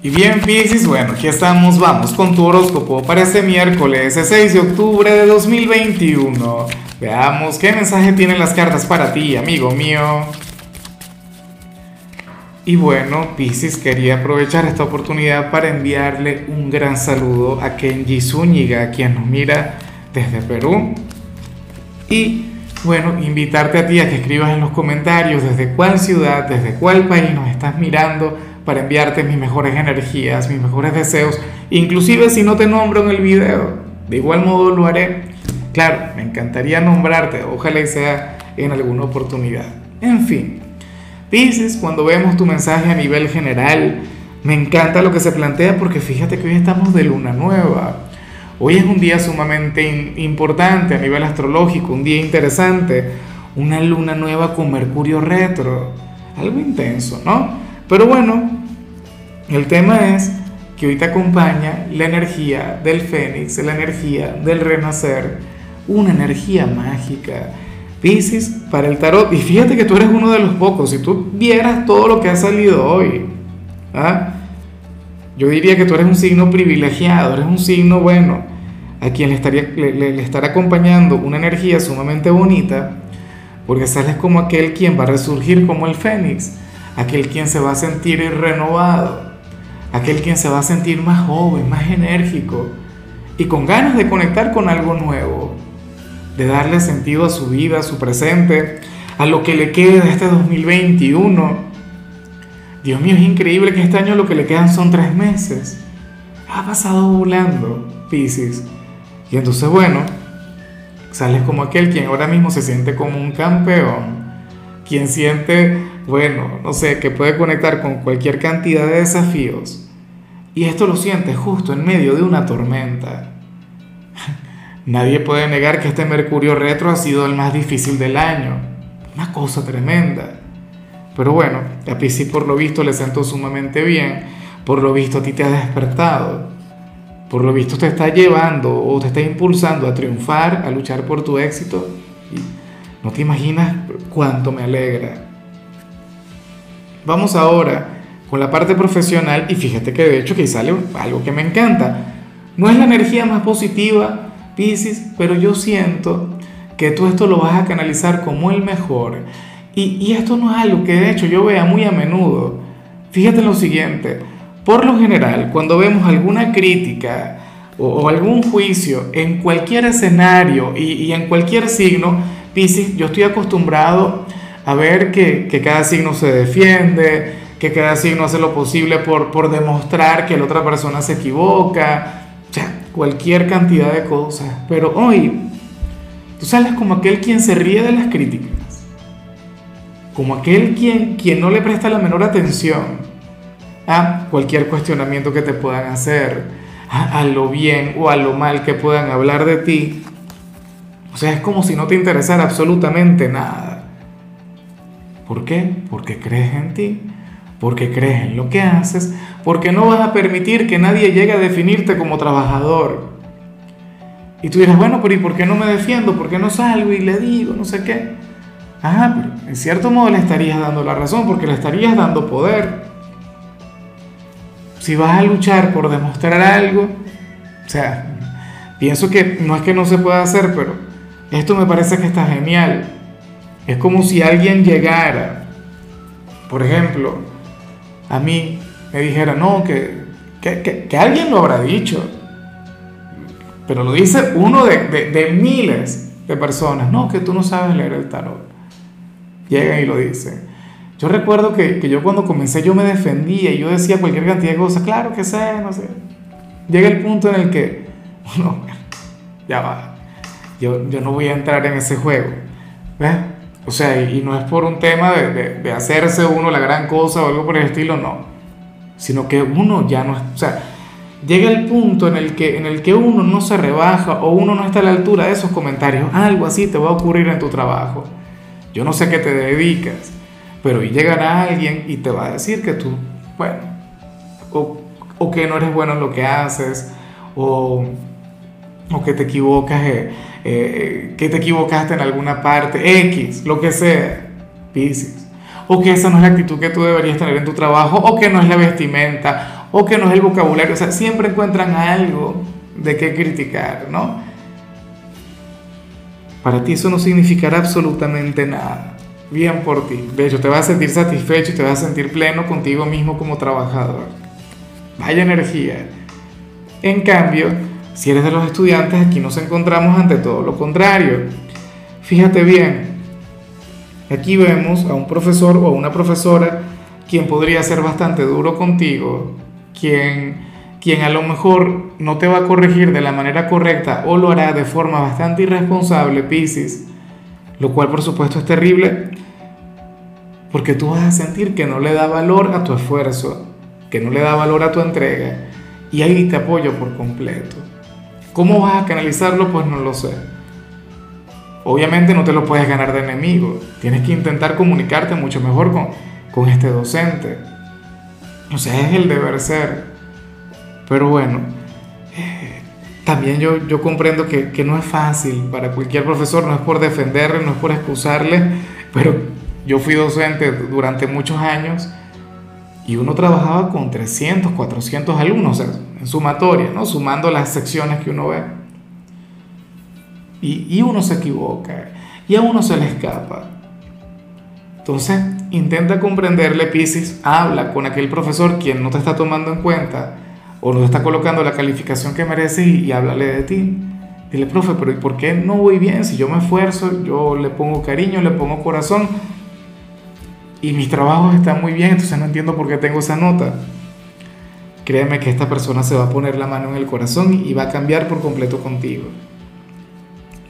Y bien, Piscis, bueno, aquí estamos, vamos con tu horóscopo para este miércoles, el 6 de octubre de 2021. Veamos qué mensaje tienen las cartas para ti, amigo mío. Y bueno, Piscis, quería aprovechar esta oportunidad para enviarle un gran saludo a Kenji Zúñiga, quien nos mira desde Perú. Y bueno, invitarte a ti a que escribas en los comentarios desde cuál ciudad, desde cuál país nos estás mirando para enviarte mis mejores energías, mis mejores deseos, inclusive si no te nombro en el video, de igual modo lo haré. Claro, me encantaría nombrarte, ojalá sea en alguna oportunidad. En fin, dices cuando vemos tu mensaje a nivel general, me encanta lo que se plantea porque fíjate que hoy estamos de luna nueva. Hoy es un día sumamente importante a nivel astrológico, un día interesante, una luna nueva con Mercurio retro, algo intenso, ¿no? Pero bueno, el tema es que hoy te acompaña la energía del fénix, la energía del renacer, una energía mágica. Piscis para el tarot, y fíjate que tú eres uno de los pocos, si tú vieras todo lo que ha salido hoy, ¿ah? yo diría que tú eres un signo privilegiado, eres un signo bueno, a quien le, estaría, le estará acompañando una energía sumamente bonita, porque sales como aquel quien va a resurgir como el fénix, aquel quien se va a sentir renovado aquel quien se va a sentir más joven, más enérgico y con ganas de conectar con algo nuevo, de darle sentido a su vida, a su presente, a lo que le queda de este 2021. Dios mío, es increíble que este año lo que le quedan son tres meses. Ha pasado volando, Pisces. Y entonces, bueno, sales como aquel quien ahora mismo se siente como un campeón, quien siente bueno, no sé, que puede conectar con cualquier cantidad de desafíos. Y esto lo siente justo en medio de una tormenta. Nadie puede negar que este Mercurio retro ha sido el más difícil del año. Una cosa tremenda. Pero bueno, a Piscis por lo visto le sentó sumamente bien. Por lo visto a ti te ha despertado. Por lo visto te está llevando o te está impulsando a triunfar, a luchar por tu éxito. Y no te imaginas cuánto me alegra. Vamos ahora con la parte profesional y fíjate que de hecho que sale algo que me encanta. No es la energía más positiva, Pisces, pero yo siento que tú esto lo vas a canalizar como el mejor. Y, y esto no es algo que de hecho yo vea muy a menudo. Fíjate en lo siguiente, por lo general, cuando vemos alguna crítica o, algún juicio en cualquier escenario y, y en cualquier signo, Pisces, yo estoy acostumbrado a ver que, que, cada signo se defiende, que cada signo hace lo posible por, por demostrar que la otra persona se equivoca, o cualquier cantidad de cosas. Pero hoy, tú sales como aquel quien se ríe de las críticas, como aquel quien, quien no le presta la menor atención a cualquier cuestionamiento que te puedan hacer, a, a lo bien o a lo mal que puedan hablar de ti. O sea, es como si no te interesara absolutamente nada. ¿Por qué? Porque crees en ti, porque crees en lo que haces, porque no vas a permitir que nadie llegue a definirte como trabajador. Y tú dirás, bueno, pero ¿y por qué no me defiendo? ¿Por qué no salgo y le digo no sé qué? Ah, pero en cierto modo le estarías dando la razón, porque le estarías dando poder. Si vas a luchar por demostrar algo, o sea, pienso que no es que no se pueda hacer, pero esto me parece que está genial es como si alguien llegara, por ejemplo, a mí me dijera, no, que, que, alguien lo habrá dicho, pero lo dice uno de, miles de personas, no, que tú no sabes leer el tarot. Llega y lo dice. Yo recuerdo que, yo cuando comencé yo me defendía y yo decía cualquier cantidad de cosas, claro que sé, no sé. Llega el punto en el que, no, ya va, yo, yo no voy a entrar en ese juego. ¿Ves? O sea, y, no es por un tema de, de, hacerse uno la gran cosa o algo por el estilo, no. Sino que uno ya no, o sea, llega el punto en el, que, en el que uno no se rebaja o uno no está a la altura de esos comentarios. Algo así te va a ocurrir en tu trabajo. Yo no sé a qué te dedicas, pero llegará alguien y te va a decir que tú, bueno, o, o que no eres bueno en lo que haces, o o que te equivocas, eh, que te equivocaste en alguna parte, X, lo que sea, Pisces. O que esa no es la actitud que tú deberías tener en tu trabajo, o que no es la vestimenta, o que no es el vocabulario, o sea, siempre encuentran algo de qué criticar, ¿no? Para ti eso no significará absolutamente nada. Bien por ti. Hecho, te vas a sentir satisfecho y te vas a sentir pleno contigo mismo como trabajador. Vaya energía. En cambio, si eres de los estudiantes, aquí nos encontramos ante todo lo contrario. Fíjate bien, aquí vemos a un profesor o a una profesora quien podría ser bastante duro contigo, quien, quien a lo mejor no te va a corregir de la manera correcta o lo hará de forma bastante irresponsable, Piscis, lo cual por supuesto es terrible, porque tú vas a sentir que no le da valor a tu esfuerzo, que no le da valor a tu entrega, y ahí te apoyo por completo. ¿Cómo vas a canalizarlo? Pues no lo sé. Obviamente no te lo puedes ganar de enemigo, tienes que intentar comunicarte mucho mejor con, con este docente. O sea, es el deber ser. Pero bueno, eh, también yo, yo comprendo que, que, no es fácil para cualquier profesor, no es por defenderle, no es por excusarle, pero yo fui docente durante muchos años y uno trabajaba con 300, 400 alumnos, en sumatoria, ¿no? Sumando las secciones que uno ve. Y, uno se equivoca, y a uno se le escapa. Entonces, intenta comprenderle, Pisces, habla con aquel profesor quien no te está tomando en cuenta o no te está colocando la calificación que mereces y, y háblale de ti. Dile, profe, pero ¿y por qué no voy bien? Si yo me esfuerzo, yo le pongo cariño, le pongo corazón y mis trabajos están muy bien, entonces no entiendo por qué tengo esa nota. Créeme que esta persona se va a poner la mano en el corazón y va a cambiar por completo contigo.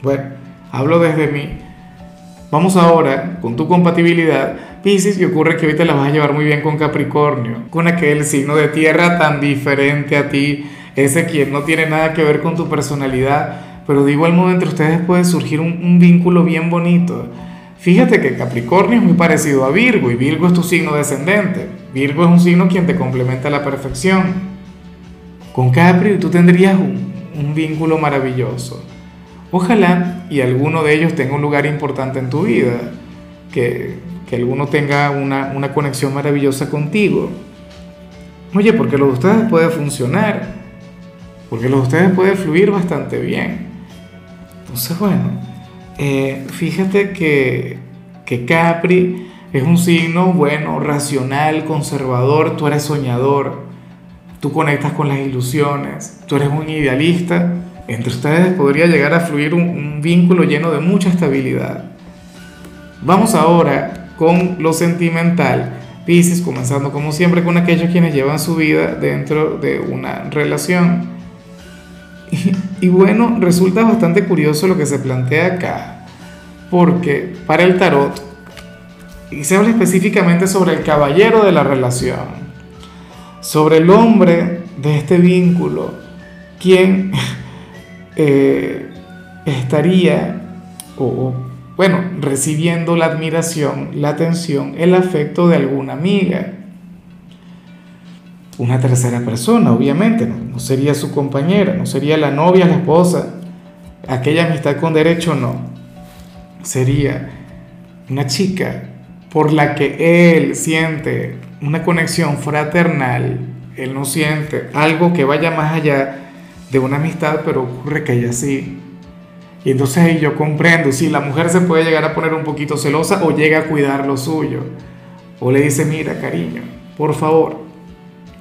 Bueno, hablo desde mí Vamos ahora con tu compatibilidad, Pisces, y ocurre que ahorita la vas a llevar muy bien con Capricornio, con aquel signo de tierra tan diferente a ti, ese quien no tiene nada que ver con tu personalidad, pero de igual modo entre ustedes puede surgir un, un vínculo bien bonito. Fíjate que Capricornio es muy parecido a Virgo y Virgo es tu signo descendente. Virgo es un signo quien te complementa a la perfección. Con Capri tú tendrías un, vínculo maravilloso. Ojalá y alguno de ellos tenga un lugar importante en tu vida, que, que alguno tenga una, una, conexión maravillosa contigo. Oye, porque lo de ustedes puede funcionar, porque lo de ustedes puede fluir bastante bien. Entonces, bueno, eh, fíjate que, que Capri es un signo, bueno, racional, conservador, tú eres soñador, tú conectas con las ilusiones, tú eres un idealista entre ustedes podría llegar a fluir un, un, vínculo lleno de mucha estabilidad. Vamos ahora con lo sentimental. Pisces, comenzando como siempre con aquellos quienes llevan su vida dentro de una relación. Y, bueno, resulta bastante curioso lo que se plantea acá, porque para el tarot, y se habla específicamente sobre el caballero de la relación, sobre el hombre de este vínculo, quien eh, estaría, o, bueno, recibiendo la admiración, la atención, el afecto de alguna amiga. Una tercera persona, obviamente, no, no sería su compañera, no sería la novia, la esposa, aquella amistad con derecho, no. Sería una chica por la que él siente una conexión fraternal, él no siente algo que vaya más allá de una amistad, pero ocurre que ella sí. Y entonces yo comprendo, si la mujer se puede llegar a poner un poquito celosa o llega a cuidar lo suyo. O le dice, mira cariño, por favor,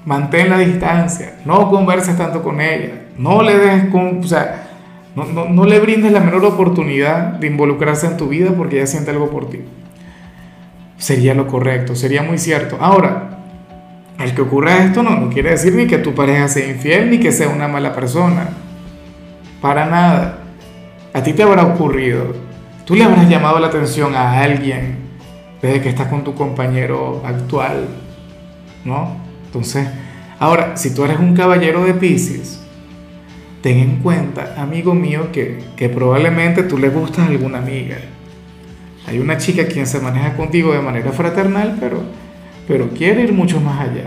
mantén la distancia, no converses tanto con ella, no le des, con, o sea, no, no, no le brindes la menor oportunidad de involucrarse en tu vida porque ella siente algo por ti. Sería lo correcto, sería muy cierto. Ahora, el que ocurra esto no, no quiere decir ni que tu pareja sea infiel ni que sea una mala persona. Para nada. A ti te habrá ocurrido. Tú le habrás llamado la atención a alguien desde que estás con tu compañero actual. ¿No? Entonces, ahora, si tú eres un caballero de Pisces, ten en cuenta, amigo mío, que, que probablemente tú le gustas a alguna amiga. Hay una chica quien se maneja contigo de manera fraternal, pero pero quiere ir mucho más allá.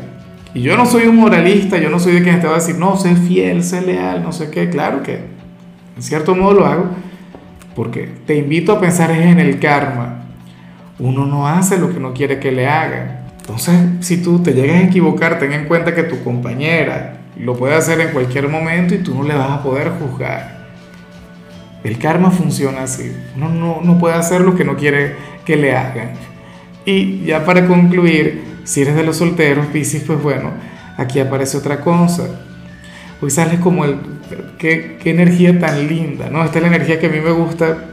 Y yo no soy un moralista, yo no soy de quien te va a decir, no, sé fiel, sé leal, no sé qué. Claro que en cierto modo lo hago, porque te invito a pensar en el karma. Uno no hace lo que no quiere que le hagan. Entonces, si tú te llegas a equivocar, ten en cuenta que tu compañera lo puede hacer en cualquier momento y tú no le vas a poder juzgar. El karma funciona así. Uno no, no puede hacer lo que no quiere que le hagan. Y ya para concluir, si eres de los solteros, Piscis, pues bueno, aquí aparece otra cosa. Hoy sales como el... Qué, qué energía tan linda, ¿no? Esta es la energía que a mí me gusta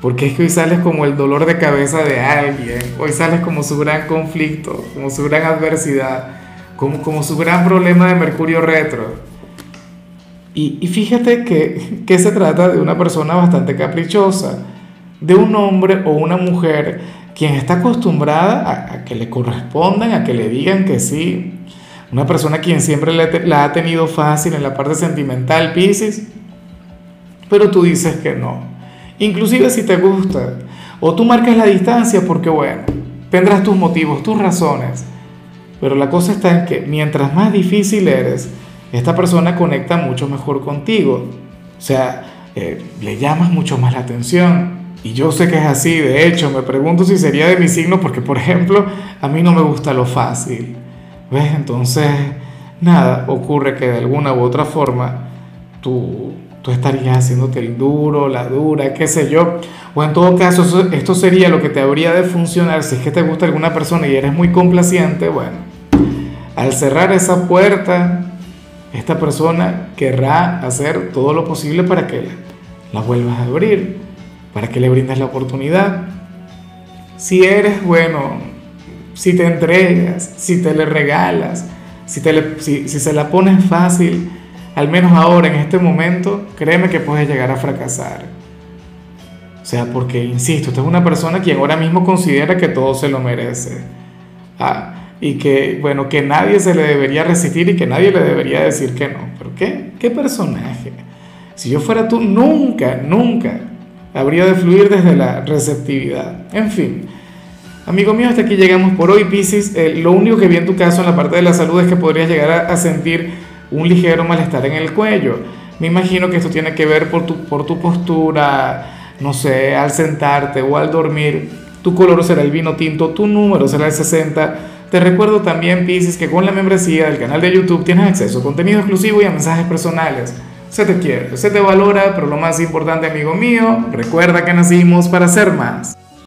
porque es que hoy sales como el dolor de cabeza de alguien, hoy sales como su gran conflicto, como su gran adversidad, como, como su gran problema de Mercurio retro. Y, y fíjate que, que se trata de una persona bastante caprichosa, de un hombre o una mujer quien está acostumbrada a, a, que le correspondan, a que le digan que sí. Una persona quien siempre la ha tenido fácil en la parte sentimental, Pisces, pero tú dices que no inclusive si te gusta, o tú marcas la distancia porque, bueno, tendrás tus motivos, tus razones, pero la cosa está en que mientras más difícil eres, esta persona conecta mucho mejor contigo, o sea, eh, le llamas mucho más la atención. Y yo sé que es así, de hecho, me pregunto si sería de mi signo porque, por ejemplo, a mí no me gusta lo fácil. ¿Ves? Entonces, nada, ocurre que de alguna u otra forma tú tú estarías haciéndote el duro, la dura, qué sé yo. O en todo caso, esto sería lo que te habría de funcionar si es que te gusta alguna persona y eres muy complaciente. Bueno, al cerrar esa puerta, esta persona querrá hacer todo lo posible para que la, la vuelvas a abrir, para que le brindes la oportunidad. Si eres bueno, si te entregas, si te le regalas, si, te si, si se la pones fácil, al menos ahora, en este momento, créeme que puedes llegar a fracasar. O sea, porque, insisto, usted es una persona quien ahora mismo considera que todo se lo merece. Ah, y que, bueno, que nadie se le debería resistir y que nadie le debería decir que no. ¿Pero qué? ¿Qué personaje? Si yo fuera tú, nunca, nunca habría de fluir desde la receptividad. En fin. Amigo mío, hasta aquí llegamos por hoy, Pisces. Eh, lo único que vi en tu caso en la parte de la salud es que podrías llegar a sentir un ligero malestar en el cuello. Me imagino que esto tiene que ver por tu, por tu postura, no sé, al sentarte o al dormir. Tu color será el vino tinto, tu número será el 60. Te recuerdo también, Pisces, que con la membresía del canal de YouTube tienes acceso a contenido exclusivo y a mensajes personales. Se te quiere, se te valora, pero lo más importante, amigo mío, recuerda que nacimos para ser más.